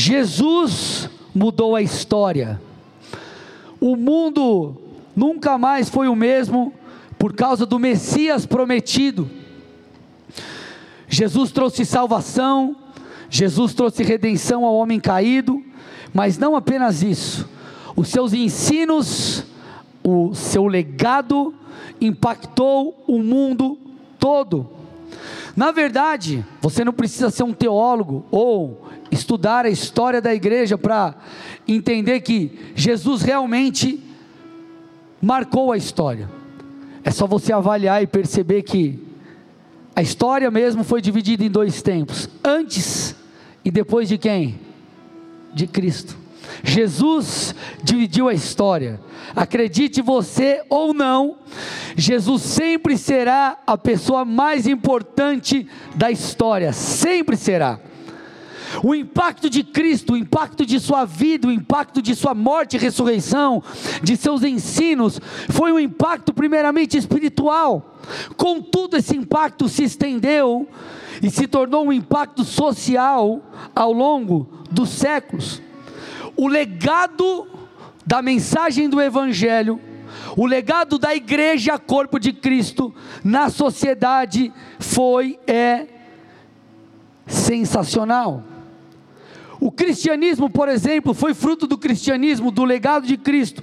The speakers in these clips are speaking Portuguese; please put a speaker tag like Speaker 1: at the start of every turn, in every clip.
Speaker 1: Jesus mudou a história. O mundo nunca mais foi o mesmo por causa do Messias prometido. Jesus trouxe salvação, Jesus trouxe redenção ao homem caído, mas não apenas isso, os seus ensinos, o seu legado impactou o mundo todo. Na verdade, você não precisa ser um teólogo ou estudar a história da igreja para entender que Jesus realmente marcou a história. É só você avaliar e perceber que a história mesmo foi dividida em dois tempos: antes e depois de quem? De Cristo. Jesus dividiu a história. Acredite você ou não, Jesus sempre será a pessoa mais importante da história, sempre será. O impacto de Cristo, o impacto de sua vida, o impacto de sua morte e ressurreição, de seus ensinos, foi um impacto primeiramente espiritual. Contudo, esse impacto se estendeu e se tornou um impacto social ao longo dos séculos. O legado da mensagem do Evangelho, o legado da igreja, corpo de Cristo, na sociedade foi, é sensacional. O cristianismo, por exemplo, foi fruto do cristianismo, do legado de Cristo.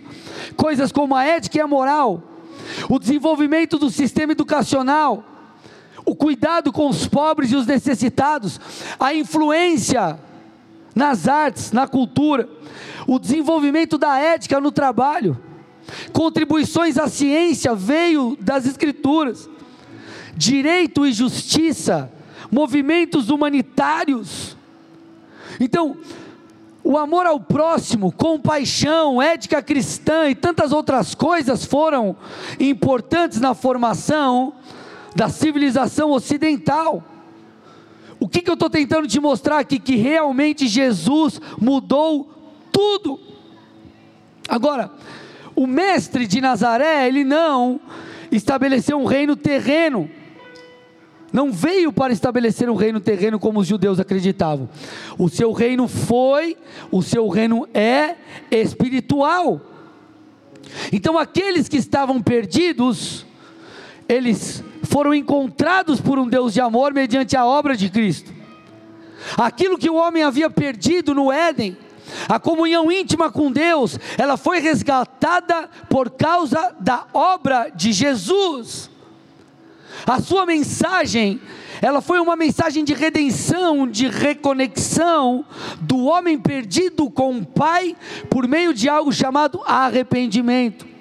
Speaker 1: Coisas como a ética e a moral, o desenvolvimento do sistema educacional, o cuidado com os pobres e os necessitados, a influência nas artes, na cultura, o desenvolvimento da ética no trabalho, contribuições à ciência veio das escrituras, direito e justiça, movimentos humanitários, então, o amor ao próximo, compaixão, ética cristã e tantas outras coisas foram importantes na formação da civilização ocidental. O que, que eu estou tentando te mostrar aqui? Que realmente Jesus mudou tudo. Agora, o mestre de Nazaré, ele não estabeleceu um reino terreno, não veio para estabelecer um reino terreno como os judeus acreditavam. O seu reino foi, o seu reino é espiritual. Então aqueles que estavam perdidos, eles foram encontrados por um Deus de amor mediante a obra de Cristo. Aquilo que o homem havia perdido no Éden, a comunhão íntima com Deus, ela foi resgatada por causa da obra de Jesus. A sua mensagem, ela foi uma mensagem de redenção, de reconexão do homem perdido com o Pai por meio de algo chamado arrependimento.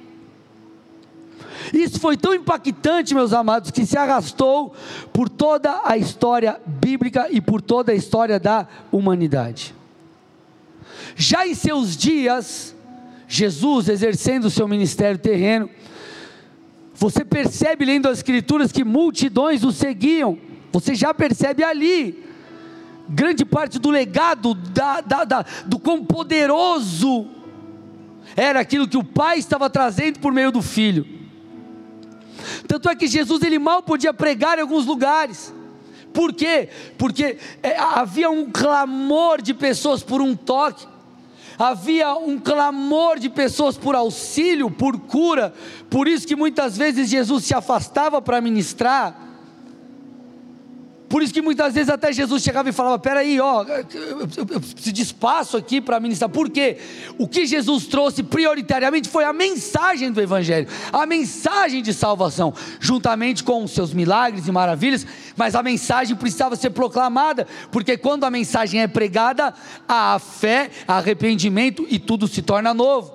Speaker 1: Isso foi tão impactante, meus amados, que se arrastou por toda a história bíblica e por toda a história da humanidade. Já em seus dias, Jesus exercendo o seu ministério terreno, você percebe lendo as Escrituras que multidões o seguiam. Você já percebe ali. Grande parte do legado da, da, da, do quão poderoso era aquilo que o Pai estava trazendo por meio do Filho. Tanto é que Jesus ele mal podia pregar em alguns lugares. Por quê? Porque é, havia um clamor de pessoas por um toque havia um clamor de pessoas por auxílio, por cura, por isso que muitas vezes Jesus se afastava para ministrar. Por isso que muitas vezes até Jesus chegava e falava: Peraí, ó, eu, preciso de espaço aqui para ministrar. Por quê? O que Jesus trouxe prioritariamente foi a mensagem do Evangelho, a mensagem de salvação, juntamente com os seus milagres e maravilhas, mas a mensagem precisava ser proclamada, porque quando a mensagem é pregada, há fé, arrependimento e tudo se torna novo.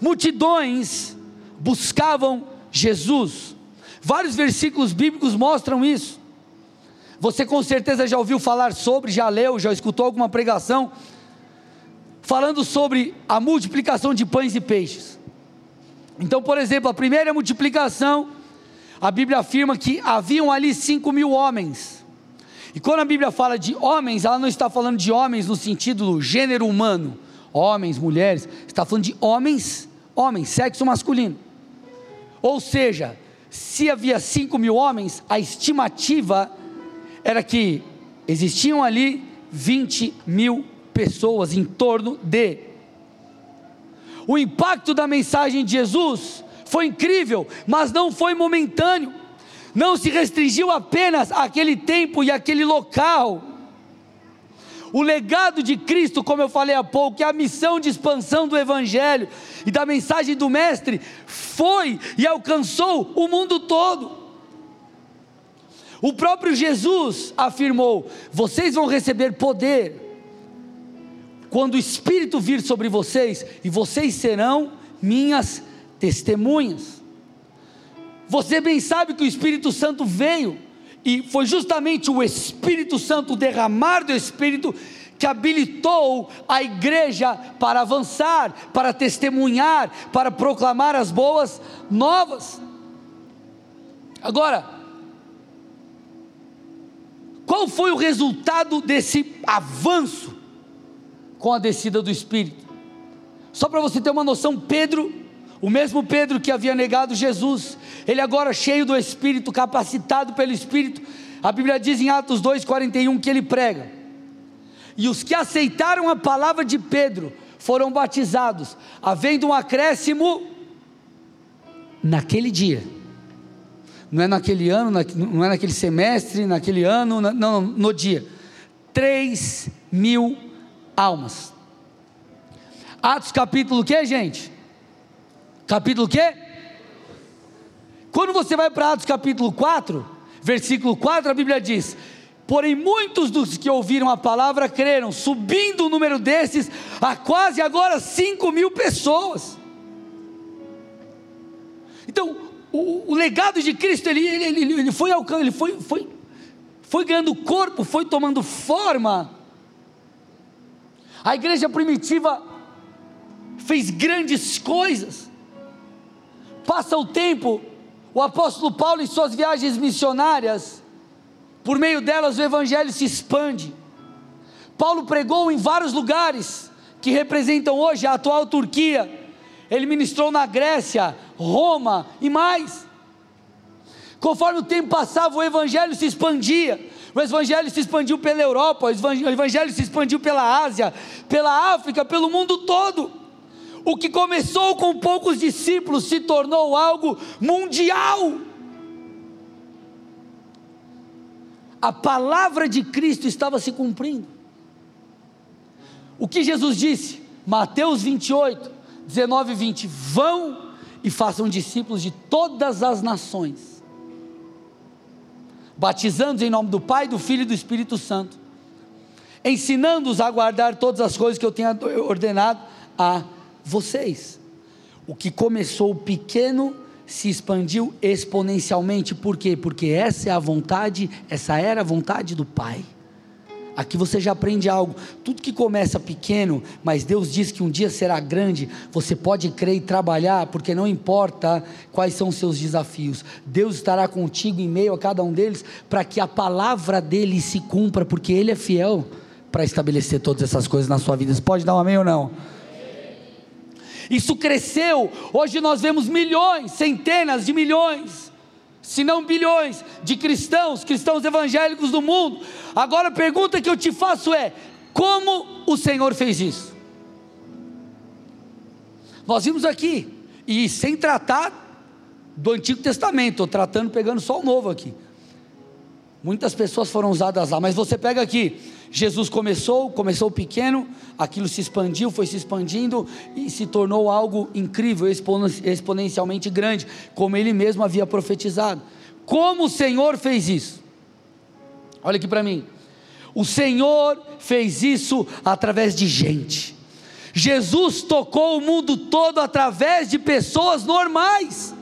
Speaker 1: Multidões buscavam Jesus Vários versículos bíblicos mostram isso. Você com certeza já ouviu falar sobre, já leu, já escutou alguma pregação falando sobre a multiplicação de pães e peixes. Então, por exemplo, a primeira multiplicação, a Bíblia afirma que haviam ali cinco mil homens. E quando a Bíblia fala de homens, ela não está falando de homens no sentido do gênero humano, homens, mulheres, está falando de homens, homens, sexo masculino. Ou seja, se havia 5 mil homens, a estimativa era que existiam ali 20 mil pessoas em torno de. O impacto da mensagem de Jesus foi incrível, mas não foi momentâneo, não se restringiu apenas àquele tempo e àquele local. O legado de Cristo, como eu falei há pouco, é a missão de expansão do Evangelho e da mensagem do Mestre, foi e alcançou o mundo todo. O próprio Jesus afirmou: vocês vão receber poder quando o Espírito vir sobre vocês, e vocês serão minhas testemunhas. Você bem sabe que o Espírito Santo veio, e foi justamente o Espírito Santo, o derramar do Espírito, que habilitou a igreja para avançar, para testemunhar, para proclamar as boas novas. Agora, qual foi o resultado desse avanço com a descida do Espírito? Só para você ter uma noção, Pedro, o mesmo Pedro que havia negado Jesus, ele agora cheio do Espírito, capacitado pelo Espírito, a Bíblia diz em Atos 2,41 que ele prega. E os que aceitaram a palavra de Pedro foram batizados, havendo um acréscimo naquele dia. Não é naquele ano, não é naquele semestre, naquele ano, não, no dia. 3 mil almas. Atos capítulo que, gente? Capítulo que? Quando você vai para Atos capítulo 4, versículo 4, a Bíblia diz: Porém, muitos dos que ouviram a palavra creram, subindo o número desses a quase agora 5 mil pessoas. Então, o, o legado de Cristo, ele, ele, ele, ele foi ele foi, foi, foi ganhando corpo, foi tomando forma. A igreja primitiva fez grandes coisas. Passa o tempo, o apóstolo Paulo, em suas viagens missionárias, por meio delas o evangelho se expande. Paulo pregou em vários lugares que representam hoje a atual Turquia. Ele ministrou na Grécia, Roma e mais. Conforme o tempo passava, o evangelho se expandia. O evangelho se expandiu pela Europa, o evangelho se expandiu pela Ásia, pela África, pelo mundo todo. O que começou com poucos discípulos se tornou algo mundial. A palavra de Cristo estava se cumprindo. O que Jesus disse? Mateus 28, 19 e 20: Vão e façam discípulos de todas as nações, batizando-os em nome do Pai, do Filho e do Espírito Santo, ensinando-os a guardar todas as coisas que eu tenho ordenado a vocês. O que começou pequeno se expandiu exponencialmente, por quê? Porque essa é a vontade, essa era a vontade do Pai. Aqui você já aprende algo. Tudo que começa pequeno, mas Deus diz que um dia será grande, você pode crer e trabalhar, porque não importa quais são os seus desafios. Deus estará contigo em meio a cada um deles, para que a palavra dele se cumpra, porque ele é fiel para estabelecer todas essas coisas na sua vida. Você pode dar um amém ou não? Isso cresceu. Hoje nós vemos milhões, centenas de milhões, se não bilhões, de cristãos, cristãos evangélicos do mundo. Agora a pergunta que eu te faço é: como o Senhor fez isso? Nós vimos aqui, e sem tratar do Antigo Testamento, estou tratando, pegando só o novo aqui. Muitas pessoas foram usadas lá, mas você pega aqui, Jesus começou, começou pequeno, aquilo se expandiu, foi se expandindo e se tornou algo incrível, exponencialmente grande, como ele mesmo havia profetizado. Como o Senhor fez isso? Olha aqui para mim. O Senhor fez isso através de gente. Jesus tocou o mundo todo através de pessoas normais.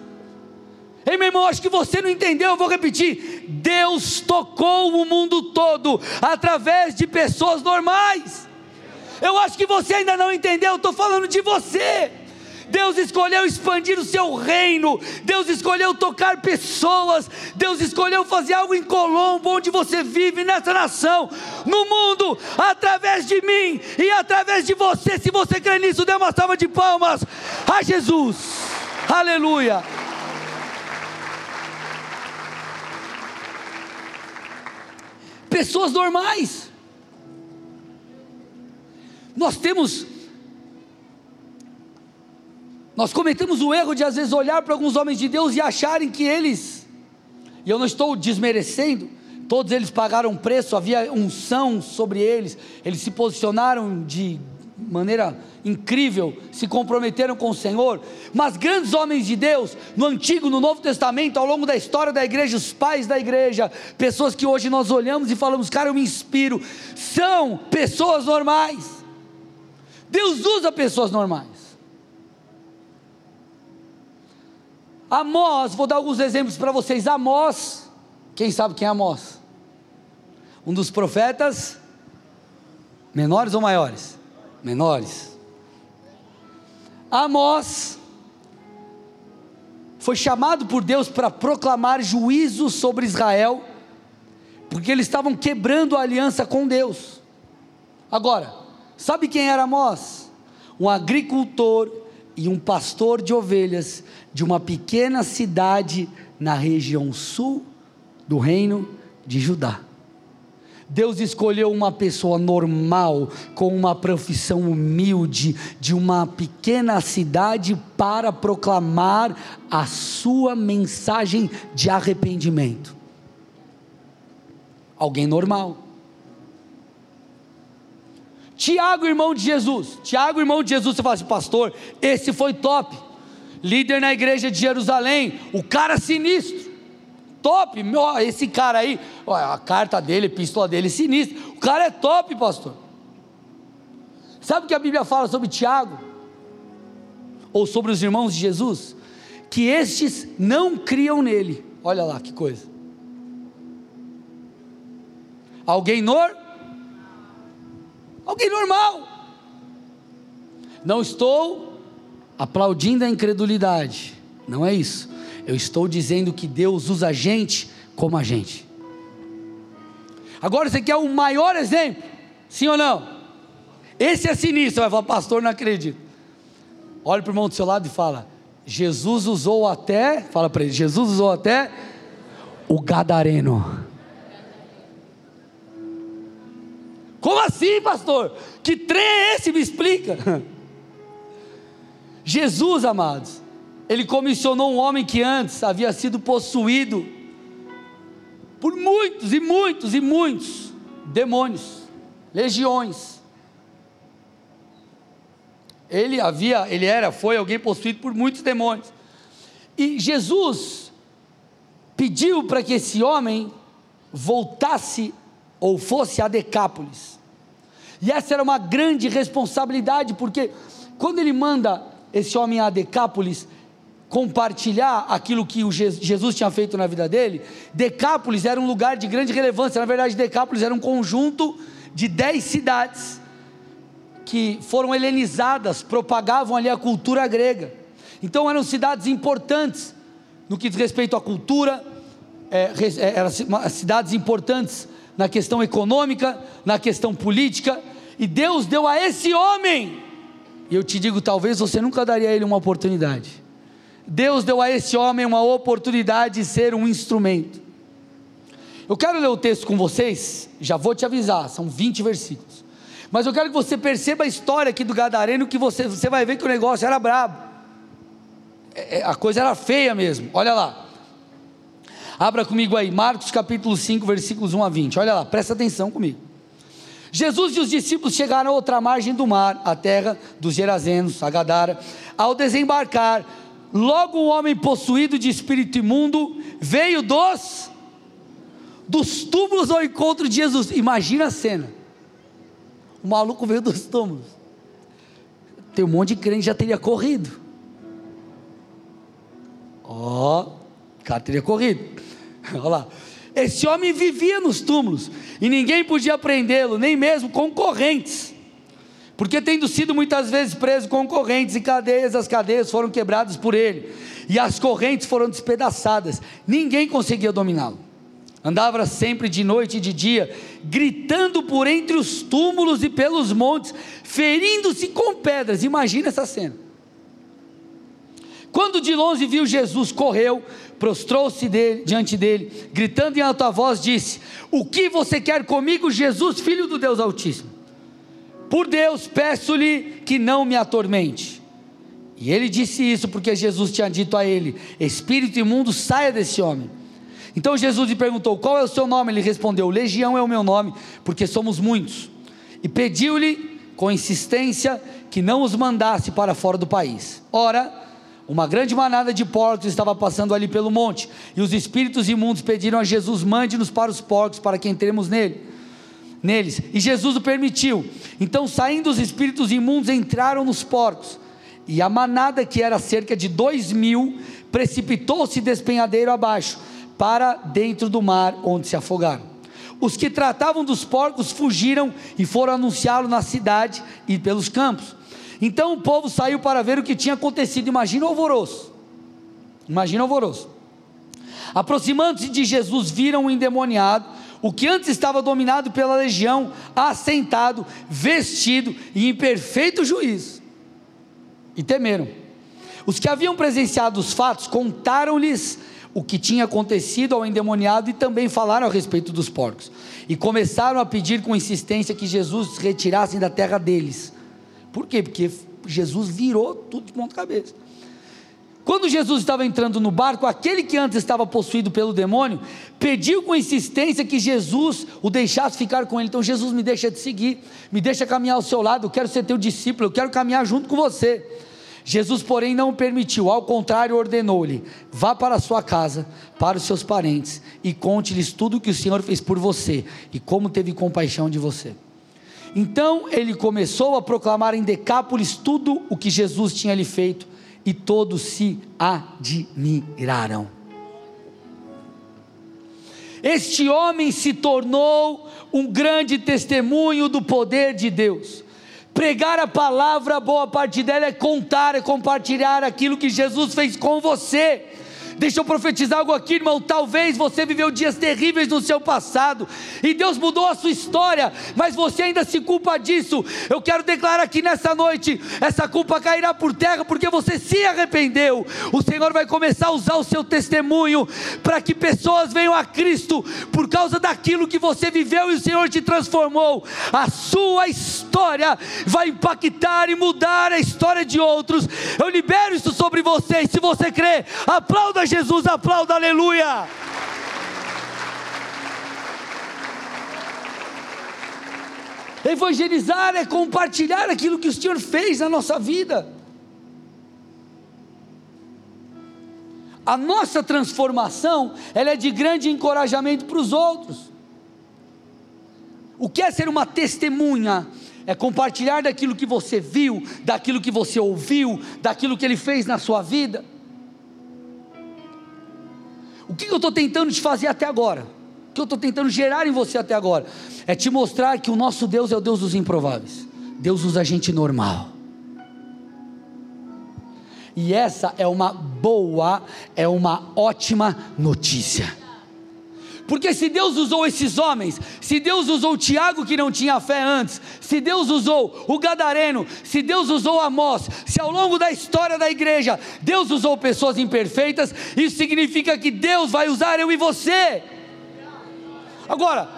Speaker 1: Ei, meu irmão, acho que você não entendeu, eu vou repetir. Deus tocou o mundo todo através de pessoas normais. Eu acho que você ainda não entendeu, estou falando de você. Deus escolheu expandir o seu reino, Deus escolheu tocar pessoas, Deus escolheu fazer algo em Colombo, onde você vive, nessa nação, no mundo, através de mim e através de você. Se você crê nisso, dê uma salva de palmas a Jesus, aleluia. Pessoas normais. Nós temos nós cometemos o erro de às vezes olhar para alguns homens de Deus e acharem que eles, e eu não estou desmerecendo, todos eles pagaram preço, havia unção sobre eles, eles se posicionaram de maneira incrível, se comprometeram com o Senhor, mas grandes homens de Deus, no Antigo, no Novo Testamento, ao longo da história da igreja, os pais da igreja, pessoas que hoje nós olhamos e falamos, cara, eu me inspiro, são pessoas normais. Deus usa pessoas normais. Amós, vou dar alguns exemplos para vocês. Amós, quem sabe quem é Amós? Um dos profetas menores ou maiores? Menores. Amós foi chamado por Deus para proclamar juízo sobre Israel, porque eles estavam quebrando a aliança com Deus. Agora, sabe quem era Amós? Um agricultor e um pastor de ovelhas de uma pequena cidade na região sul do reino de Judá. Deus escolheu uma pessoa normal, com uma profissão humilde, de uma pequena cidade, para proclamar a sua mensagem de arrependimento. Alguém normal. Tiago, irmão de Jesus. Tiago, irmão de Jesus, você fala assim, pastor, esse foi top. Líder na igreja de Jerusalém, o cara sinistro. Top, esse cara aí, a carta dele, a epístola dele, sinistro. O cara é top, pastor. Sabe o que a Bíblia fala sobre Tiago? Ou sobre os irmãos de Jesus? Que estes não criam nele. Olha lá que coisa. Alguém normal? Alguém normal. Não estou aplaudindo a incredulidade. Não é isso. Eu estou dizendo que Deus usa a gente como a gente. Agora você quer o maior exemplo? Sim ou não? Esse é sinistro. Vai falar, pastor, não acredito. Olha para o irmão do seu lado e fala: Jesus usou até, fala para ele, Jesus usou até o gadareno. Como assim, pastor? Que trem é esse? Me explica. Jesus, amados, ele comissionou um homem que antes havia sido possuído por muitos e muitos e muitos demônios, legiões. Ele havia, ele era, foi alguém possuído por muitos demônios. E Jesus pediu para que esse homem voltasse ou fosse a Decápolis. E essa era uma grande responsabilidade, porque quando ele manda esse homem a Decápolis compartilhar aquilo que o Jesus tinha feito na vida dele, Decápolis era um lugar de grande relevância. Na verdade, Decápolis era um conjunto de dez cidades que foram helenizadas, propagavam ali a cultura grega. Então eram cidades importantes no que diz respeito à cultura, é, é eram cidades importantes na questão econômica, na questão política, e Deus deu a esse homem, e eu te digo, talvez você nunca daria a ele uma oportunidade. Deus deu a esse homem uma oportunidade de ser um instrumento. Eu quero ler o texto com vocês, já vou te avisar, são 20 versículos. Mas eu quero que você perceba a história aqui do Gadareno, que você, você vai ver que o negócio era brabo. É, é a coisa era feia mesmo. Olha lá. Abra comigo aí, Marcos capítulo 5, versículos 1 a 20. Olha lá, presta atenção comigo. Jesus e os discípulos chegaram a outra margem do mar, a terra dos Gerazenos, a Gadara. Ao desembarcar, logo um homem possuído de espírito imundo veio dos dos túmulos ao encontro de Jesus. Imagina a cena. O maluco veio dos túmulos. Tem um monte de crente que já teria corrido. Ó, oh, o cara teria corrido. Olha lá. Esse homem vivia nos túmulos e ninguém podia prendê-lo, nem mesmo concorrentes. Porque tendo sido muitas vezes preso com correntes e cadeias, as cadeias foram quebradas por ele, e as correntes foram despedaçadas, ninguém conseguia dominá-lo. Andava sempre de noite e de dia, gritando por entre os túmulos e pelos montes, ferindo-se com pedras. Imagina essa cena. Quando de longe viu Jesus, correu, prostrou-se diante dele, gritando em alta voz, disse: O que você quer comigo, Jesus, filho do Deus Altíssimo? Por Deus, peço-lhe que não me atormente. E ele disse isso porque Jesus tinha dito a ele: Espírito imundo, saia desse homem. Então Jesus lhe perguntou: Qual é o seu nome? Ele respondeu: Legião é o meu nome, porque somos muitos. E pediu-lhe com insistência que não os mandasse para fora do país. Ora, uma grande manada de porcos estava passando ali pelo monte, e os espíritos imundos pediram a Jesus: Mande-nos para os porcos, para que entremos nele. Neles, e Jesus o permitiu. Então, saindo os espíritos imundos, entraram nos porcos, e a manada, que era cerca de dois mil, precipitou-se despenhadeiro abaixo para dentro do mar, onde se afogaram. Os que tratavam dos porcos fugiram e foram anunciá-lo na cidade e pelos campos. Então o povo saiu para ver o que tinha acontecido. Imagina o alvoroço. Imagina o alvoroço. Aproximando-se de Jesus, viram o endemoniado, o que antes estava dominado pela legião, assentado, vestido e em perfeito juízo. E temeram. Os que haviam presenciado os fatos contaram-lhes o que tinha acontecido ao endemoniado e também falaram a respeito dos porcos. E começaram a pedir com insistência que Jesus os retirasse da terra deles. Por quê? Porque Jesus virou tudo de ponta cabeça. Quando Jesus estava entrando no barco, aquele que antes estava possuído pelo demônio pediu com insistência que Jesus o deixasse ficar com ele. Então, Jesus me deixa te seguir, me deixa caminhar ao seu lado. Eu quero ser teu discípulo, eu quero caminhar junto com você. Jesus, porém, não permitiu, ao contrário, ordenou-lhe: vá para a sua casa, para os seus parentes, e conte-lhes tudo o que o Senhor fez por você e como teve compaixão de você. Então ele começou a proclamar em Decápolis tudo o que Jesus tinha lhe feito, e todos se admiraram. Este homem se tornou um grande testemunho do poder de Deus. Pregar a palavra, boa parte dela é contar, é compartilhar aquilo que Jesus fez com você. Deixa eu profetizar algo aqui, irmão. Talvez você viveu dias terríveis no seu passado e Deus mudou a sua história, mas você ainda se culpa disso. Eu quero declarar aqui nessa noite: essa culpa cairá por terra porque você se arrependeu. O Senhor vai começar a usar o seu testemunho para que pessoas venham a Cristo por causa daquilo que você viveu e o Senhor te transformou. A sua história vai impactar e mudar a história de outros. Eu libero isso sobre você. E se você crê, aplauda Jesus, aplauda, aleluia. Evangelizar é compartilhar aquilo que o Senhor fez na nossa vida. A nossa transformação, ela é de grande encorajamento para os outros. O que é ser uma testemunha? É compartilhar daquilo que você viu, daquilo que você ouviu, daquilo que ele fez na sua vida. O que eu estou tentando te fazer até agora? O que eu estou tentando gerar em você até agora? É te mostrar que o nosso Deus é o Deus dos improváveis. Deus usa gente normal. E essa é uma boa, é uma ótima notícia. Porque se Deus usou esses homens, se Deus usou Tiago que não tinha fé antes, se Deus usou o Gadareno, se Deus usou Amós, se ao longo da história da igreja Deus usou pessoas imperfeitas, isso significa que Deus vai usar eu e você. Agora,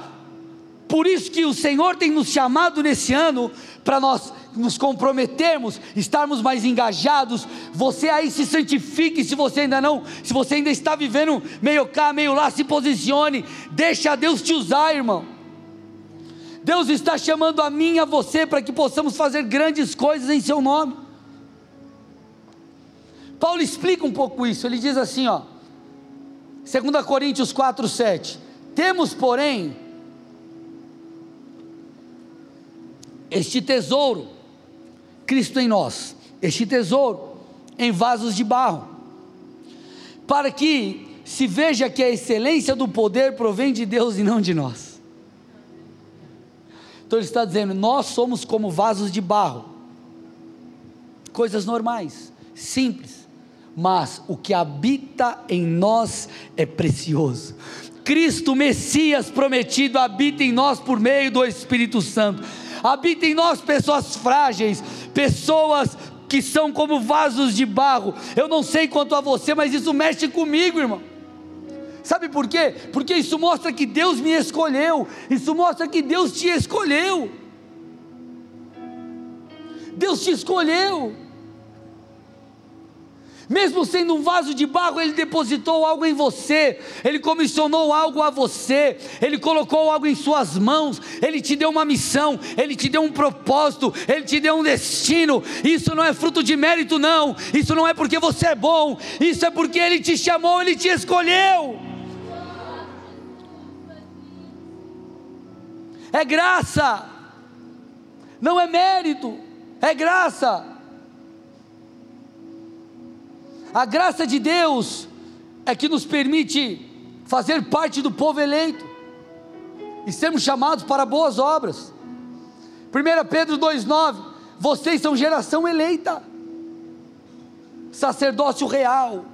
Speaker 1: por isso que o Senhor tem nos chamado nesse ano para nós nos comprometermos, estarmos mais engajados. Você aí se santifique se você ainda não, se você ainda está vivendo meio cá, meio lá, se posicione, deixa Deus te usar, irmão. Deus está chamando a mim e a você para que possamos fazer grandes coisas em seu nome. Paulo explica um pouco isso, ele diz assim, ó, 2 Coríntios 4, 7. Temos, porém, este tesouro Cristo em nós, este tesouro em vasos de barro, para que se veja que a excelência do poder provém de Deus e não de nós. Então ele está dizendo: nós somos como vasos de barro, coisas normais, simples, mas o que habita em nós é precioso. Cristo, Messias prometido, habita em nós por meio do Espírito Santo habita em nós pessoas frágeis, pessoas que são como vasos de barro. Eu não sei quanto a você, mas isso mexe comigo, irmão. Sabe por quê? Porque isso mostra que Deus me escolheu, isso mostra que Deus te escolheu. Deus te escolheu. Mesmo sendo um vaso de barro, Ele depositou algo em você, Ele comissionou algo a você, Ele colocou algo em suas mãos, Ele te deu uma missão, Ele te deu um propósito, Ele te deu um destino. Isso não é fruto de mérito, não, isso não é porque você é bom, isso é porque Ele te chamou, Ele te escolheu. É graça, não é mérito, é graça. A graça de Deus é que nos permite fazer parte do povo eleito e sermos chamados para boas obras. 1 Pedro 2,9: Vocês são geração eleita, sacerdócio real.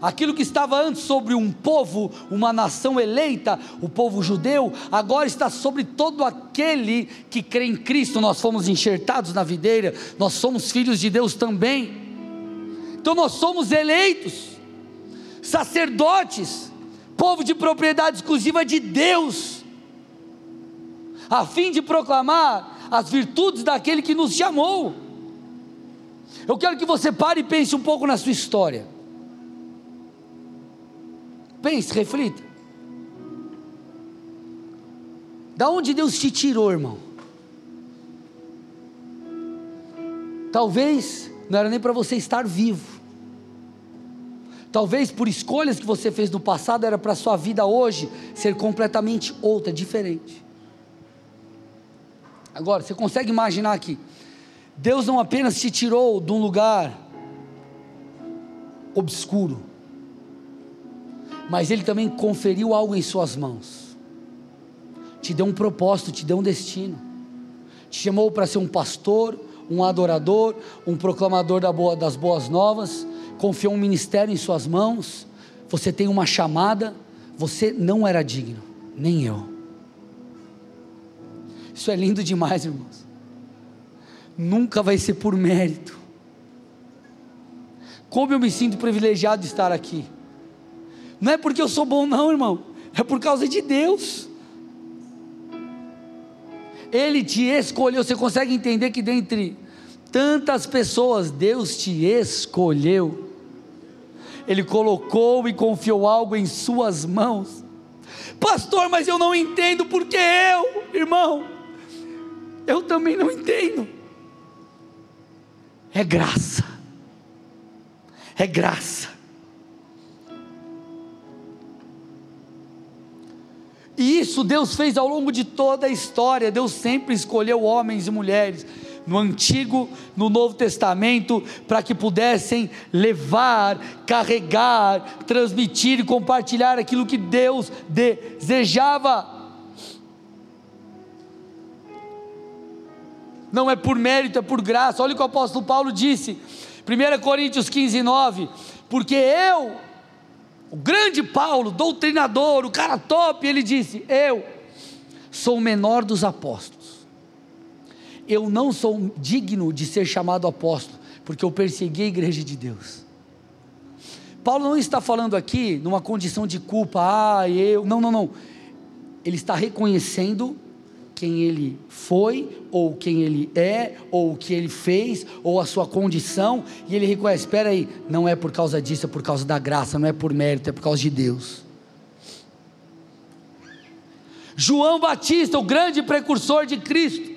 Speaker 1: Aquilo que estava antes sobre um povo, uma nação eleita, o povo judeu, agora está sobre todo aquele que crê em Cristo. Nós fomos enxertados na videira, nós somos filhos de Deus também. Então nós somos eleitos, sacerdotes, povo de propriedade exclusiva de Deus, a fim de proclamar as virtudes daquele que nos chamou. Eu quero que você pare e pense um pouco na sua história. Pense, reflita. Da onde Deus te tirou, irmão? Talvez não era nem para você estar vivo. Talvez por escolhas que você fez no passado, era para a sua vida hoje ser completamente outra, diferente. Agora, você consegue imaginar aqui? Deus não apenas te tirou de um lugar obscuro, mas Ele também conferiu algo em Suas mãos, te deu um propósito, te deu um destino, te chamou para ser um pastor, um adorador, um proclamador das boas novas, confiou um ministério em suas mãos, você tem uma chamada, você não era digno, nem eu. Isso é lindo demais, irmãos. Nunca vai ser por mérito. Como eu me sinto privilegiado de estar aqui. Não é porque eu sou bom, não, irmão. É por causa de Deus. Ele te escolheu. Você consegue entender que dentre tantas pessoas, Deus te escolheu. Ele colocou e confiou algo em suas mãos. Pastor, mas eu não entendo porque eu, irmão, eu também não entendo. É graça. É graça. E isso Deus fez ao longo de toda a história. Deus sempre escolheu homens e mulheres no Antigo, no Novo Testamento, para que pudessem levar, carregar, transmitir e compartilhar aquilo que Deus desejava. Não é por mérito, é por graça. Olha o que o apóstolo Paulo disse, 1 Coríntios 15, 9: Porque eu, o grande Paulo, doutrinador, o cara top, ele disse: Eu sou o menor dos apóstolos eu não sou digno de ser chamado apóstolo, porque eu persegui a igreja de Deus. Paulo não está falando aqui numa condição de culpa, ah, eu. Não, não, não. Ele está reconhecendo quem ele foi, ou quem ele é, ou o que ele fez, ou a sua condição, e ele reconhece: espera aí, não é por causa disso, é por causa da graça, não é por mérito, é por causa de Deus. João Batista, o grande precursor de Cristo,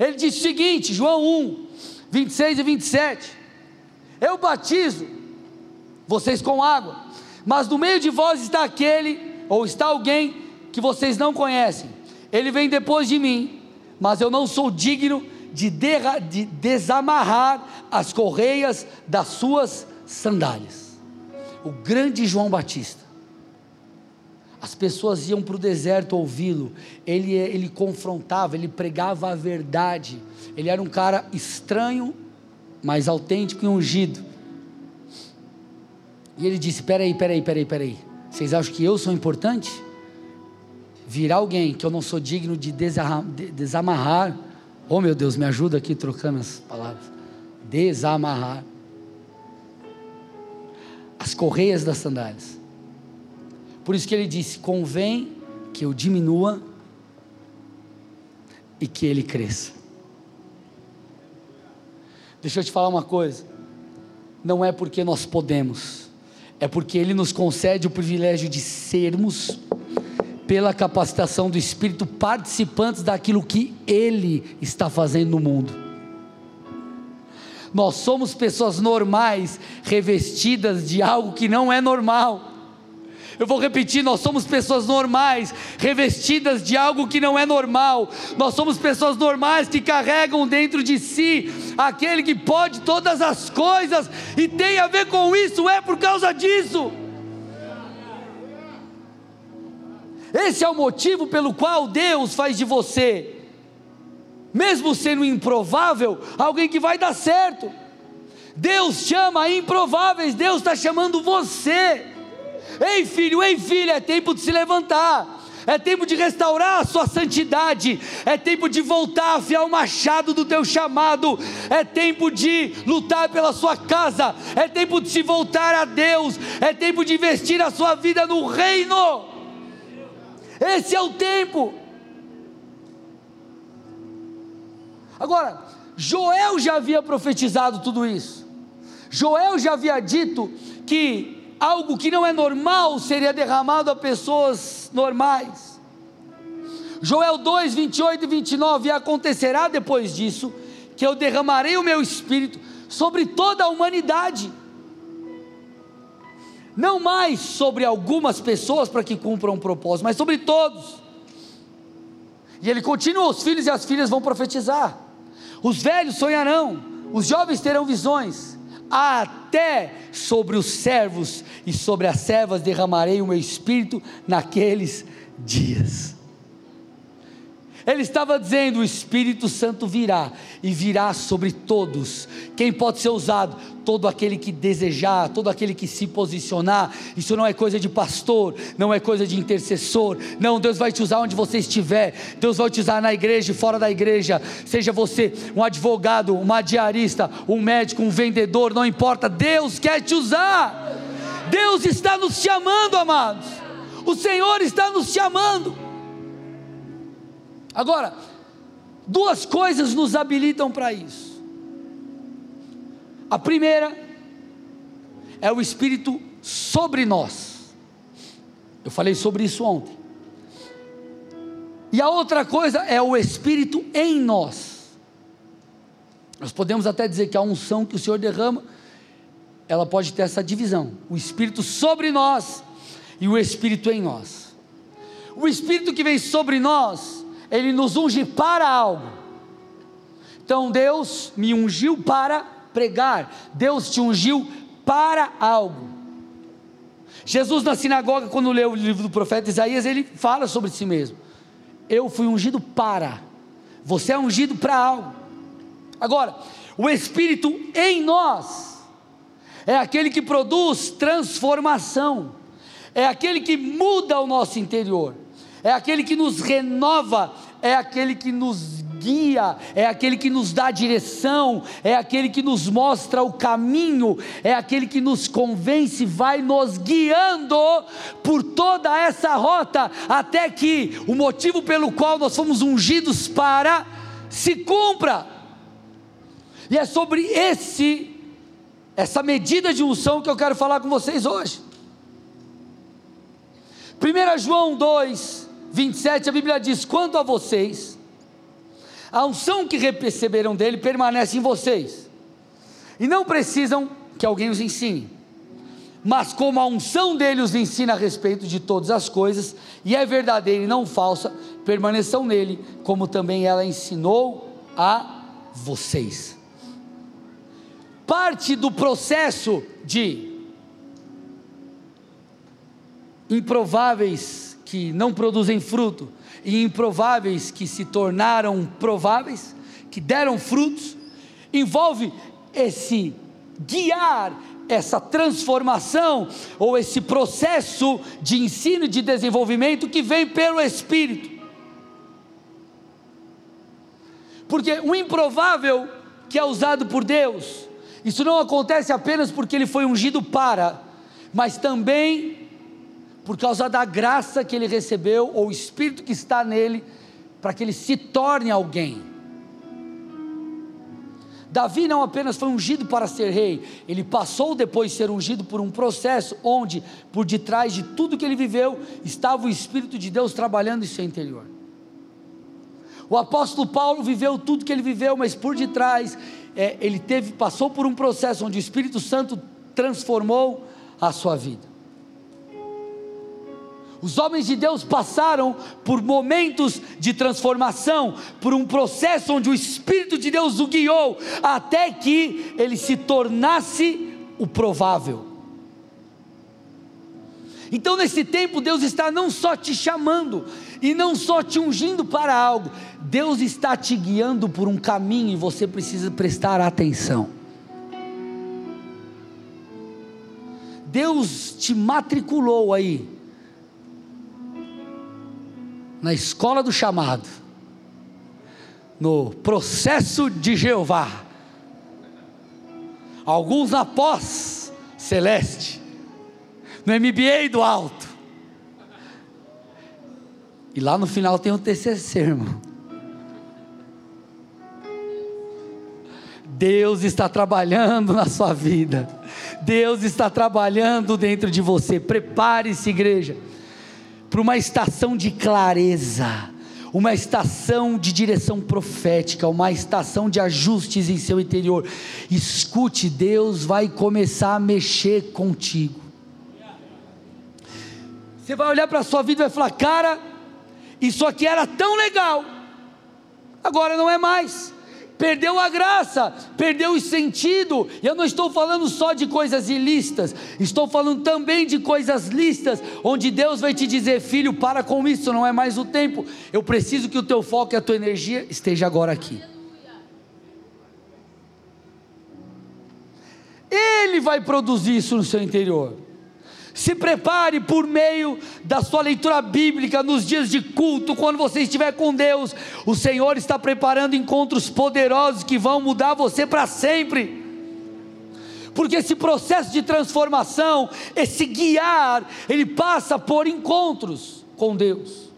Speaker 1: ele diz o seguinte, João 1, 26 e 27: Eu batizo vocês com água, mas no meio de vós está aquele, ou está alguém que vocês não conhecem. Ele vem depois de mim, mas eu não sou digno de, de desamarrar as correias das suas sandálias. O grande João Batista as pessoas iam para o deserto ouvi-lo. Ele, ele confrontava, ele pregava a verdade. Ele era um cara estranho, mas autêntico e ungido. E ele disse: Peraí, peraí, peraí, peraí. Vocês acham que eu sou importante? Virar alguém que eu não sou digno de desamarrar. Oh meu Deus, me ajuda aqui trocando as palavras. Desamarrar as correias das sandálias. Por isso que ele disse: convém que eu diminua e que ele cresça. Deixa eu te falar uma coisa. Não é porque nós podemos, é porque Ele nos concede o privilégio de sermos, pela capacitação do Espírito, participantes daquilo que Ele está fazendo no mundo. Nós somos pessoas normais, revestidas de algo que não é normal. Eu vou repetir: nós somos pessoas normais, revestidas de algo que não é normal. Nós somos pessoas normais que carregam dentro de si aquele que pode todas as coisas e tem a ver com isso, é por causa disso. Esse é o motivo pelo qual Deus faz de você, mesmo sendo improvável, alguém que vai dar certo. Deus chama improváveis, Deus está chamando você. Ei filho, ei filha, é tempo de se levantar. É tempo de restaurar a sua santidade, é tempo de voltar a afiar o machado do teu chamado, é tempo de lutar pela sua casa, é tempo de se voltar a Deus, é tempo de investir a sua vida no reino. Esse é o tempo. Agora, Joel já havia profetizado tudo isso. Joel já havia dito que algo que não é normal seria derramado a pessoas normais. Joel 2, 28 e 29: E acontecerá depois disso, que eu derramarei o meu espírito sobre toda a humanidade, não mais sobre algumas pessoas para que cumpram um propósito, mas sobre todos. E ele continua: os filhos e as filhas vão profetizar, os velhos sonharão, os jovens terão visões, até sobre os servos e sobre as servas derramarei o meu espírito naqueles dias. Ele estava dizendo: o Espírito Santo virá e virá sobre todos. Quem pode ser usado? Todo aquele que desejar, todo aquele que se posicionar. Isso não é coisa de pastor, não é coisa de intercessor. Não, Deus vai te usar onde você estiver. Deus vai te usar na igreja e fora da igreja. Seja você um advogado, uma diarista, um médico, um vendedor, não importa. Deus quer te usar. Deus está nos chamando, amados. O Senhor está nos chamando. Agora, duas coisas nos habilitam para isso. A primeira é o Espírito sobre nós. Eu falei sobre isso ontem. E a outra coisa é o Espírito em nós. Nós podemos até dizer que a unção que o Senhor derrama, ela pode ter essa divisão: o Espírito sobre nós e o Espírito em nós. O Espírito que vem sobre nós ele nos unge para algo. Então Deus me ungiu para pregar, Deus te ungiu para algo. Jesus na sinagoga, quando leu o livro do profeta Isaías, ele fala sobre si mesmo: Eu fui ungido para, você é ungido para algo. Agora, o Espírito em nós é aquele que produz transformação, é aquele que muda o nosso interior é aquele que nos renova, é aquele que nos guia, é aquele que nos dá direção, é aquele que nos mostra o caminho, é aquele que nos convence, vai nos guiando por toda essa rota, até que o motivo pelo qual nós fomos ungidos para se cumpra. E é sobre esse essa medida de unção que eu quero falar com vocês hoje. 1 João 2, 27, a Bíblia diz: Quanto a vocês, a unção que receberam dele permanece em vocês, e não precisam que alguém os ensine. Mas como a unção dele os ensina a respeito de todas as coisas, e é verdadeira e não falsa, permaneçam nele, como também ela ensinou a vocês. Parte do processo de improváveis que não produzem fruto, e improváveis que se tornaram prováveis, que deram frutos, envolve esse guiar, essa transformação, ou esse processo de ensino e de desenvolvimento que vem pelo Espírito. Porque o improvável que é usado por Deus, isso não acontece apenas porque ele foi ungido para, mas também por causa da graça que ele recebeu, ou o Espírito que está nele, para que ele se torne alguém. Davi não apenas foi ungido para ser rei, ele passou depois de ser ungido por um processo onde, por detrás de tudo que ele viveu, estava o Espírito de Deus trabalhando em seu interior. O apóstolo Paulo viveu tudo que ele viveu, mas por detrás é, ele teve, passou por um processo onde o Espírito Santo transformou a sua vida. Os homens de Deus passaram por momentos de transformação, por um processo onde o Espírito de Deus o guiou, até que ele se tornasse o provável. Então, nesse tempo, Deus está não só te chamando e não só te ungindo para algo, Deus está te guiando por um caminho e você precisa prestar atenção. Deus te matriculou aí na escola do chamado, no processo de Jeová, alguns na pós celeste, no MBA do alto, e lá no final tem o TCC, irmão. Deus está trabalhando na sua vida, Deus está trabalhando dentro de você. Prepare-se, igreja para uma estação de clareza, uma estação de direção profética, uma estação de ajustes em seu interior. Escute, Deus vai começar a mexer contigo. Você vai olhar para a sua vida e vai falar: Cara, isso aqui era tão legal, agora não é mais perdeu a graça, perdeu o sentido. Eu não estou falando só de coisas ilícitas, estou falando também de coisas listas, onde Deus vai te dizer: filho, para com isso, não é mais o tempo. Eu preciso que o teu foco e a tua energia esteja agora aqui. Ele vai produzir isso no seu interior. Se prepare por meio da sua leitura bíblica nos dias de culto, quando você estiver com Deus. O Senhor está preparando encontros poderosos que vão mudar você para sempre. Porque esse processo de transformação, esse guiar, ele passa por encontros com Deus.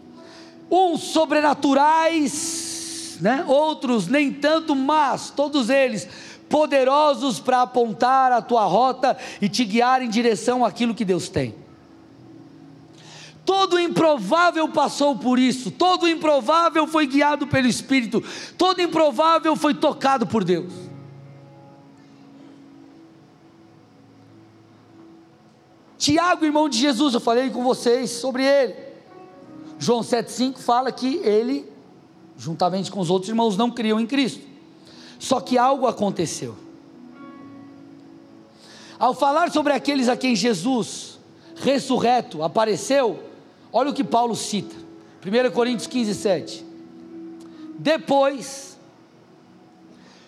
Speaker 1: Uns sobrenaturais, né? outros nem tanto, mas todos eles poderosos para apontar a tua rota e te guiar em direção àquilo que Deus tem. Todo improvável passou por isso, todo improvável foi guiado pelo Espírito, todo improvável foi tocado por Deus. Tiago, irmão de Jesus, eu falei com vocês sobre ele. João 7,5 fala que ele, juntamente com os outros irmãos, não criam em Cristo. Só que algo aconteceu. Ao falar sobre aqueles a quem Jesus, ressurreto, apareceu, olha o que Paulo cita, 1 Coríntios 15, 7. Depois,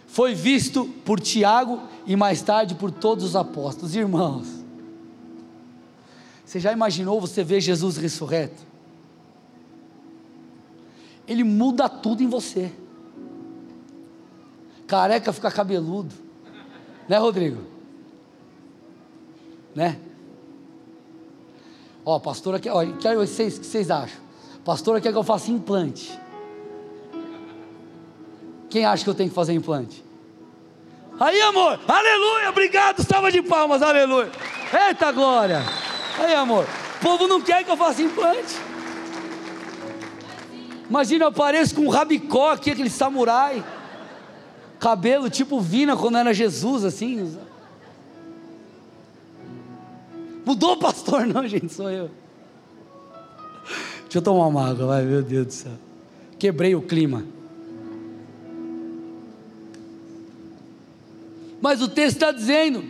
Speaker 1: foi visto por Tiago e mais tarde por todos os apóstolos. Irmãos, você já imaginou você ver Jesus ressurreto? Ele muda tudo em você careca fica cabeludo. Né, Rodrigo? Né? Ó, pastora quer, ó, quer vocês, o que vocês acham? Pastora quer que eu faça implante. Quem acha que eu tenho que fazer implante? Aí, amor, aleluia, obrigado, salva de palmas, aleluia. Eita glória. Aí, amor, o povo não quer que eu faça implante. Imagina, eu apareço com um rabicó aqui, aquele samurai cabelo tipo Vina quando era Jesus, assim. Mudou, pastor? Não, gente, sou eu. Deixa eu tomar uma água, vai, meu Deus do céu. Quebrei o clima. Mas o texto está dizendo: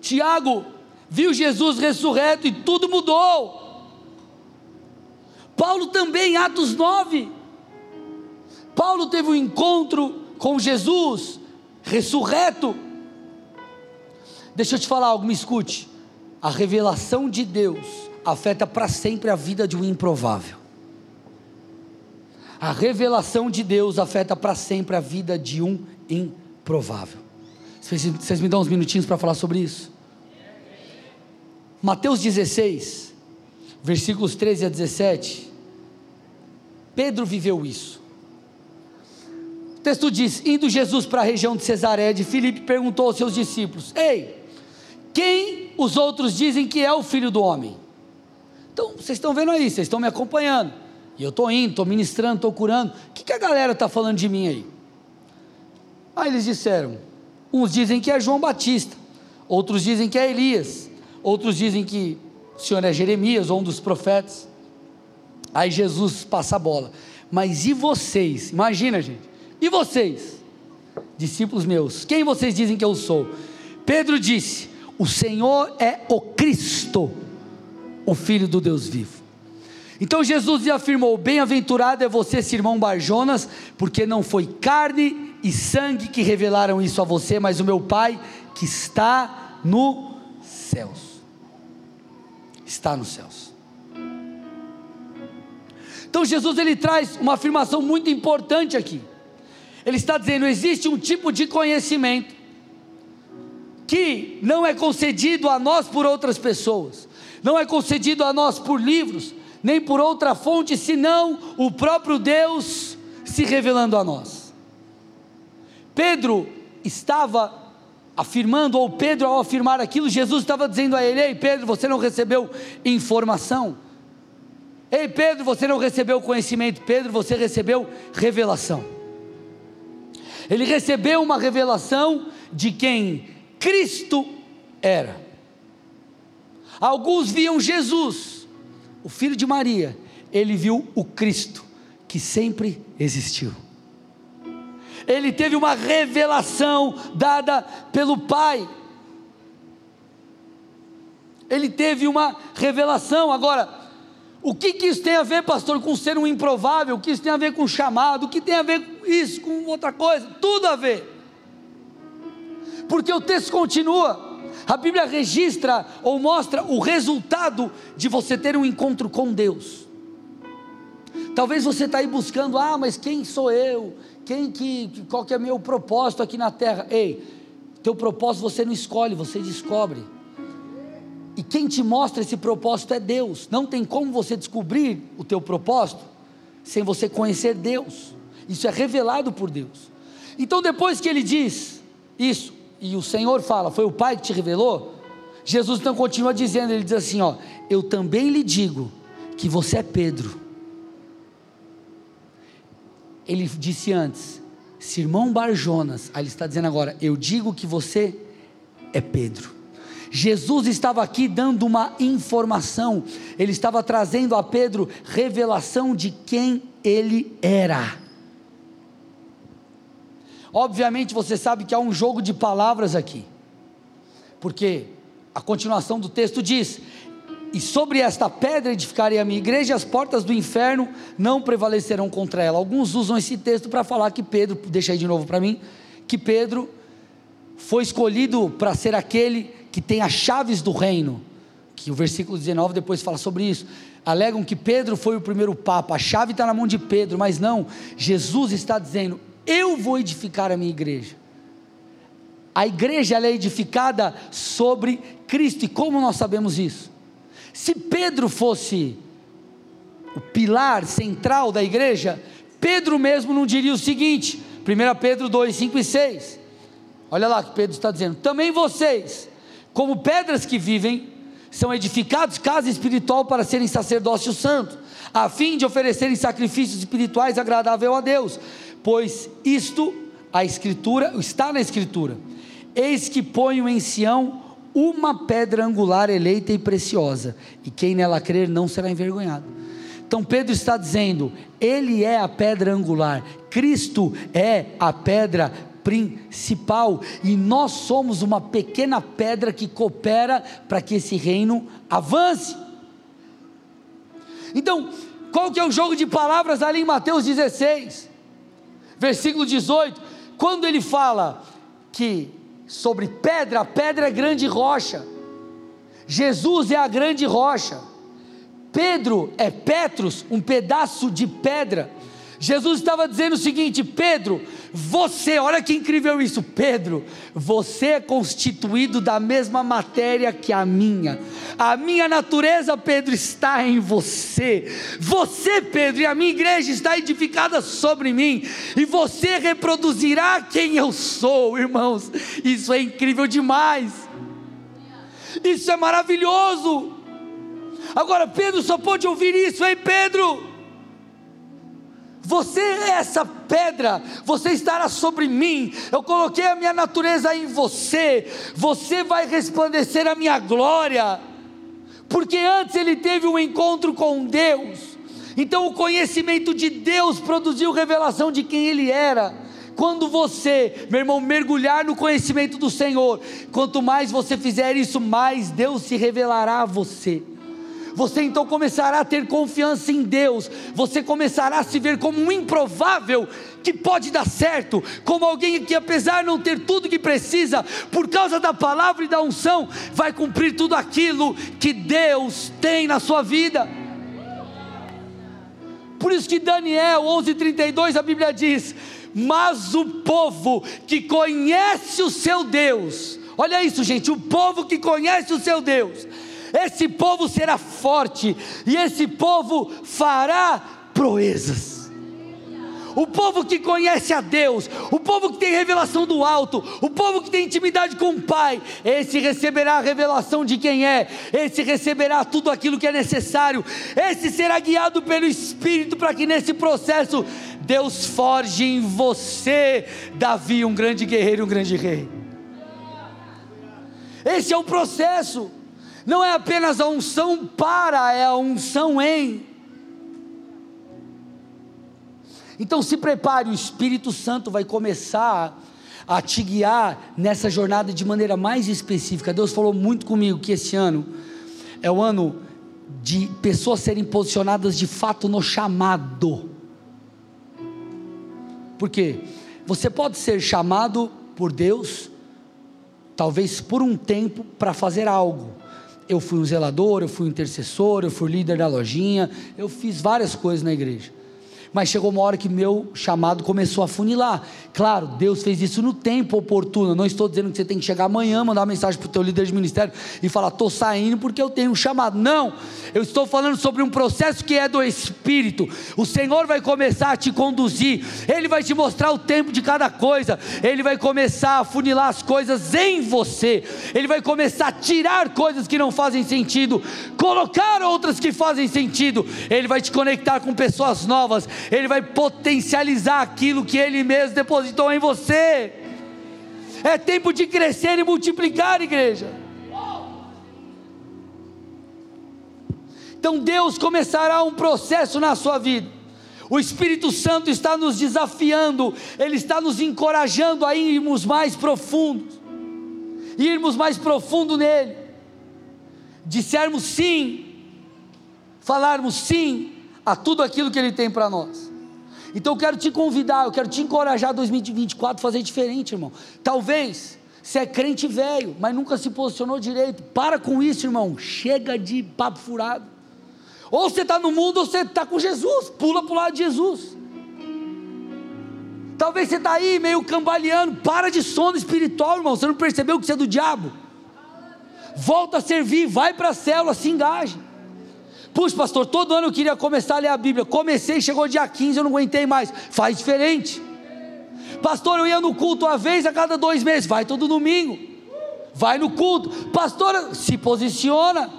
Speaker 1: Tiago viu Jesus ressurreto e tudo mudou. Paulo também, Atos 9. Paulo teve um encontro com Jesus ressurreto. Deixa eu te falar algo, me escute. A revelação de Deus afeta para sempre a vida de um improvável. A revelação de Deus afeta para sempre a vida de um improvável. Vocês, vocês me dão uns minutinhos para falar sobre isso? Mateus 16, versículos 13 a 17. Pedro viveu isso. Texto diz: indo Jesus para a região de Cesareia de Filipe, perguntou aos seus discípulos: Ei, quem os outros dizem que é o filho do homem? Então, vocês estão vendo aí, vocês estão me acompanhando. E eu estou indo, estou ministrando, estou curando. O que, que a galera está falando de mim aí? Aí eles disseram: uns dizem que é João Batista, outros dizem que é Elias, outros dizem que o Senhor é Jeremias ou um dos profetas. Aí Jesus passa a bola. Mas e vocês? Imagina, gente. E vocês? Discípulos meus, quem vocês dizem que eu sou? Pedro disse: O Senhor é o Cristo, o Filho do Deus vivo. Então Jesus lhe afirmou: Bem-aventurado é você, irmão Barjonas, porque não foi carne e sangue que revelaram isso a você, mas o meu Pai que está nos céus. Está nos céus. Então Jesus ele traz uma afirmação muito importante aqui. Ele está dizendo: existe um tipo de conhecimento que não é concedido a nós por outras pessoas, não é concedido a nós por livros, nem por outra fonte senão o próprio Deus se revelando a nós. Pedro estava afirmando, ou Pedro ao afirmar aquilo, Jesus estava dizendo a ele: Ei Pedro, você não recebeu informação. Ei Pedro, você não recebeu conhecimento. Pedro, você recebeu revelação. Ele recebeu uma revelação de quem Cristo era. Alguns viam Jesus, o filho de Maria, ele viu o Cristo que sempre existiu. Ele teve uma revelação dada pelo Pai. Ele teve uma revelação. Agora, o que, que isso tem a ver, pastor, com ser um improvável? O que isso tem a ver com chamado? O que tem a ver com isso, com outra coisa? Tudo a ver. Porque o texto continua. A Bíblia registra ou mostra o resultado de você ter um encontro com Deus. Talvez você está aí buscando, ah, mas quem sou eu? Quem que, qual que é meu propósito aqui na terra? Ei, teu propósito você não escolhe, você descobre. E quem te mostra esse propósito é Deus. Não tem como você descobrir o teu propósito sem você conhecer Deus. Isso é revelado por Deus. Então depois que ele diz isso, e o Senhor fala, foi o Pai que te revelou, Jesus então continua dizendo, ele diz assim, ó, eu também lhe digo que você é Pedro ele disse antes, Simão Barjonas, aí ele está dizendo agora, eu digo que você é Pedro. Jesus estava aqui dando uma informação, ele estava trazendo a Pedro revelação de quem ele era. Obviamente você sabe que há um jogo de palavras aqui, porque a continuação do texto diz: e sobre esta pedra edificarei a minha igreja, e as portas do inferno não prevalecerão contra ela. Alguns usam esse texto para falar que Pedro, deixa aí de novo para mim, que Pedro foi escolhido para ser aquele que tem as chaves do reino. Que o versículo 19 depois fala sobre isso. Alegam que Pedro foi o primeiro papa, a chave está na mão de Pedro, mas não, Jesus está dizendo: Eu vou edificar a minha igreja. A igreja é edificada sobre Cristo, e como nós sabemos isso? Se Pedro fosse o pilar central da igreja, Pedro mesmo não diria o seguinte: 1 Pedro 2, 5 e 6. Olha lá que Pedro está dizendo: também vocês, como pedras que vivem, são edificados casa espiritual para serem sacerdócio santo, a fim de oferecerem sacrifícios espirituais agradável a Deus, pois isto a escritura está na escritura. Eis que ponho em Sião uma pedra angular eleita e preciosa, e quem nela crer não será envergonhado. Então Pedro está dizendo, ele é a pedra angular, Cristo é a pedra principal, e nós somos uma pequena pedra que coopera para que esse reino avance. Então, qual que é o jogo de palavras ali em Mateus 16, versículo 18, quando ele fala que sobre pedra, pedra é grande rocha. Jesus é a grande rocha. Pedro é Petros, um pedaço de pedra. Jesus estava dizendo o seguinte: Pedro, você, olha que incrível isso, Pedro, você é constituído da mesma matéria que a minha. A minha natureza, Pedro, está em você. Você, Pedro, e a minha igreja está edificada sobre mim, e você reproduzirá quem eu sou, irmãos. Isso é incrível demais. Isso é maravilhoso. Agora, Pedro só pode ouvir isso, hein, Pedro? Você é essa pedra, você estará sobre mim. Eu coloquei a minha natureza em você. Você vai resplandecer a minha glória. Porque antes ele teve um encontro com Deus. Então o conhecimento de Deus produziu revelação de quem ele era. Quando você, meu irmão, mergulhar no conhecimento do Senhor, quanto mais você fizer isso, mais Deus se revelará a você você então começará a ter confiança em Deus, você começará a se ver como um improvável que pode dar certo, como alguém que, apesar de não ter tudo que precisa, por causa da palavra e da unção, vai cumprir tudo aquilo que Deus tem na sua vida. Por isso que Daniel 11:32 a Bíblia diz: "Mas o povo que conhece o seu Deus, olha isso, gente, o povo que conhece o seu Deus, esse povo será forte, e esse povo fará proezas. O povo que conhece a Deus, o povo que tem revelação do alto, o povo que tem intimidade com o Pai, esse receberá a revelação de quem é, esse receberá tudo aquilo que é necessário, esse será guiado pelo Espírito para que nesse processo Deus forge em você, Davi, um grande guerreiro, um grande rei. Esse é o processo. Não é apenas a unção para, é a unção em. Então se prepare, o Espírito Santo vai começar a te guiar nessa jornada de maneira mais específica. Deus falou muito comigo que esse ano é o ano de pessoas serem posicionadas de fato no chamado. Por quê? Você pode ser chamado por Deus, talvez por um tempo, para fazer algo eu fui um zelador, eu fui um intercessor, eu fui líder da lojinha, eu fiz várias coisas na igreja mas chegou uma hora que meu chamado começou a funilar. Claro, Deus fez isso no tempo oportuno. Não estou dizendo que você tem que chegar amanhã, mandar uma mensagem para o teu líder de ministério e falar: estou saindo porque eu tenho um chamado. Não, eu estou falando sobre um processo que é do Espírito. O Senhor vai começar a te conduzir, Ele vai te mostrar o tempo de cada coisa, Ele vai começar a funilar as coisas em você, Ele vai começar a tirar coisas que não fazem sentido, colocar outras que fazem sentido, Ele vai te conectar com pessoas novas, ele vai potencializar aquilo que Ele mesmo depositou em você. É tempo de crescer e multiplicar, igreja. Então Deus começará um processo na sua vida. O Espírito Santo está nos desafiando, Ele está nos encorajando a irmos mais profundos, irmos mais profundo nele, dissermos sim, falarmos sim a tudo aquilo que Ele tem para nós. Então eu quero te convidar, eu quero te encorajar 2024 a fazer diferente, irmão. Talvez você é crente velho, mas nunca se posicionou direito. Para com isso, irmão. Chega de papo furado. Ou você está no mundo ou você está com Jesus. Pula para o lado de Jesus. Talvez você está aí meio cambaleando. Para de sono espiritual, irmão. Você não percebeu que você é do diabo. Volta a servir, vai para a célula, se engaje. Puxa, pastor, todo ano eu queria começar a ler a Bíblia. Comecei, chegou dia 15, eu não aguentei mais. Faz diferente. Pastor, eu ia no culto uma vez a cada dois meses. Vai todo domingo. Vai no culto. Pastor, se posiciona.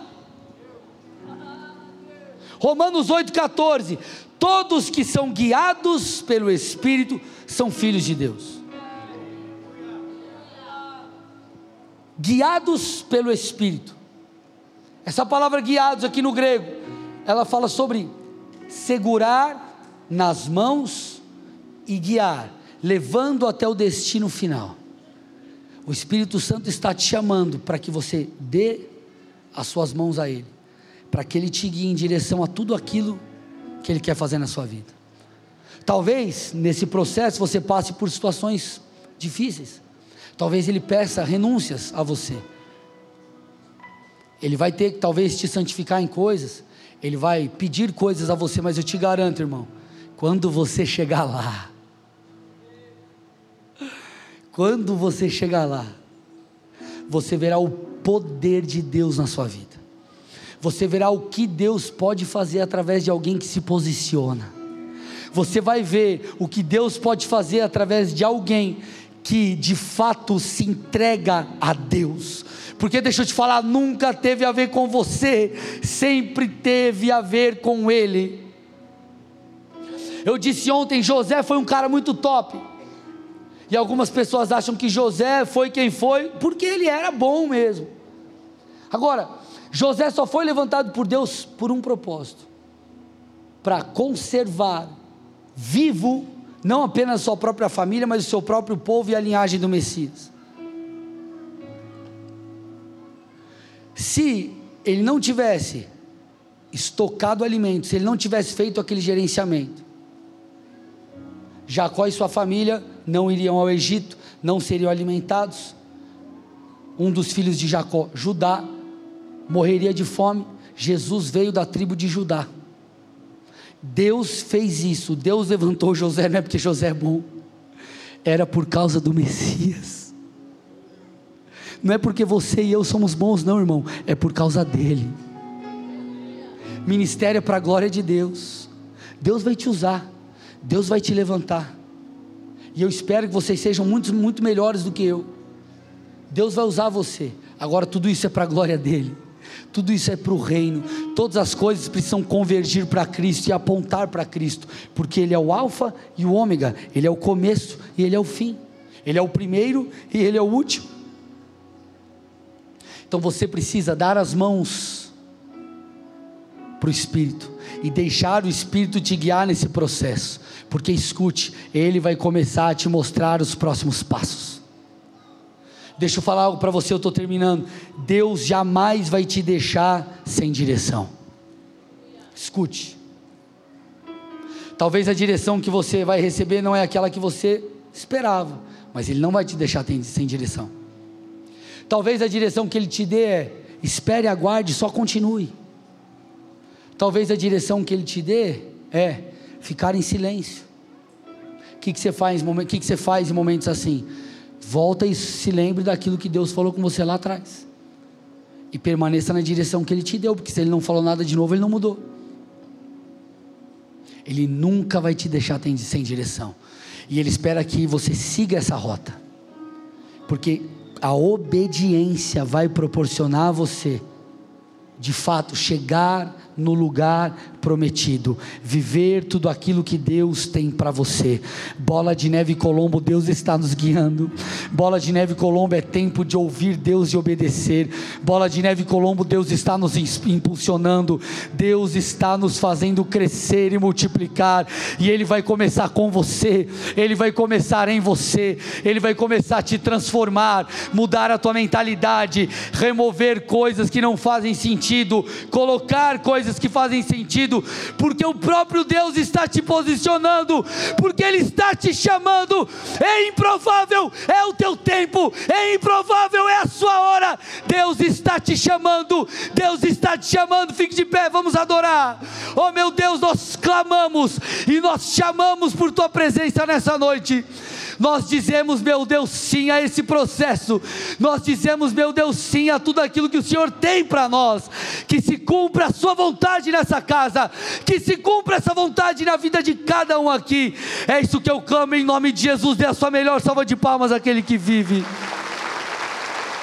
Speaker 1: Romanos 8,14. Todos que são guiados pelo Espírito são filhos de Deus. Guiados pelo Espírito. Essa palavra guiados aqui no grego ela fala sobre segurar nas mãos e guiar, levando até o destino final. O Espírito Santo está te chamando para que você dê as suas mãos a Ele, para que Ele te guie em direção a tudo aquilo que Ele quer fazer na sua vida. Talvez nesse processo você passe por situações difíceis. Talvez Ele peça renúncias a você. Ele vai ter que talvez te santificar em coisas. Ele vai pedir coisas a você, mas eu te garanto, irmão, quando você chegar lá, Quando você chegar lá, você verá o poder de Deus na sua vida. Você verá o que Deus pode fazer através de alguém que se posiciona. Você vai ver o que Deus pode fazer através de alguém que de fato se entrega a Deus. Porque deixa eu te falar, nunca teve a ver com você, sempre teve a ver com Ele. Eu disse ontem, José foi um cara muito top. E algumas pessoas acham que José foi quem foi, porque ele era bom mesmo. Agora, José só foi levantado por Deus por um propósito: para conservar vivo não apenas sua própria família, mas o seu próprio povo e a linhagem do Messias. Se ele não tivesse estocado alimentos, se ele não tivesse feito aquele gerenciamento, Jacó e sua família não iriam ao Egito, não seriam alimentados. Um dos filhos de Jacó, Judá, morreria de fome. Jesus veio da tribo de Judá. Deus fez isso, Deus levantou José, não é porque José é bom, era por causa do Messias. Não é porque você e eu somos bons, não, irmão, é por causa dele. Ministério é para a glória de Deus. Deus vai te usar, Deus vai te levantar. E eu espero que vocês sejam muito, muito melhores do que eu. Deus vai usar você. Agora tudo isso é para a glória dele. Tudo isso é para o reino. Todas as coisas precisam convergir para Cristo e apontar para Cristo, porque Ele é o Alfa e o Ômega, Ele é o começo e Ele é o fim, Ele é o primeiro e Ele é o último. Então você precisa dar as mãos para o Espírito e deixar o Espírito te guiar nesse processo, porque escute, Ele vai começar a te mostrar os próximos passos. Deixa eu falar algo para você, eu estou terminando. Deus jamais vai te deixar sem direção. Escute. Talvez a direção que você vai receber não é aquela que você esperava, mas Ele não vai te deixar sem direção. Talvez a direção que Ele te dê é espere, aguarde, só continue. Talvez a direção que Ele te dê é ficar em silêncio. O que, que, você, faz, que, que você faz em momentos assim? Volta e se lembre daquilo que Deus falou com você lá atrás. E permaneça na direção que Ele te deu, porque se Ele não falou nada de novo, Ele não mudou. Ele nunca vai te deixar sem direção. E Ele espera que você siga essa rota. Porque a obediência vai proporcionar a você, de fato, chegar no lugar prometido, viver tudo aquilo que Deus tem para você. Bola de Neve Colombo, Deus está nos guiando. Bola de Neve Colombo é tempo de ouvir Deus e obedecer. Bola de Neve Colombo, Deus está nos impulsionando. Deus está nos fazendo crescer e multiplicar. E Ele vai começar com você. Ele vai começar em você. Ele vai começar a te transformar, mudar a tua mentalidade, remover coisas que não fazem sentido, colocar coisas coisas que fazem sentido, porque o próprio Deus está te posicionando, porque Ele está te chamando. É improvável, é o teu tempo, é improvável, é a sua hora. Deus está te chamando, Deus está te chamando. Fique de pé, vamos adorar. Oh meu Deus, nós clamamos e nós chamamos por tua presença nessa noite. Nós dizemos, meu Deus, sim a esse processo. Nós dizemos, meu Deus, sim a tudo aquilo que o Senhor tem para nós. Que se cumpra a Sua vontade nessa casa. Que se cumpra essa vontade na vida de cada um aqui. É isso que eu clamo em nome de Jesus. Dê a sua melhor salva de palmas àquele que vive.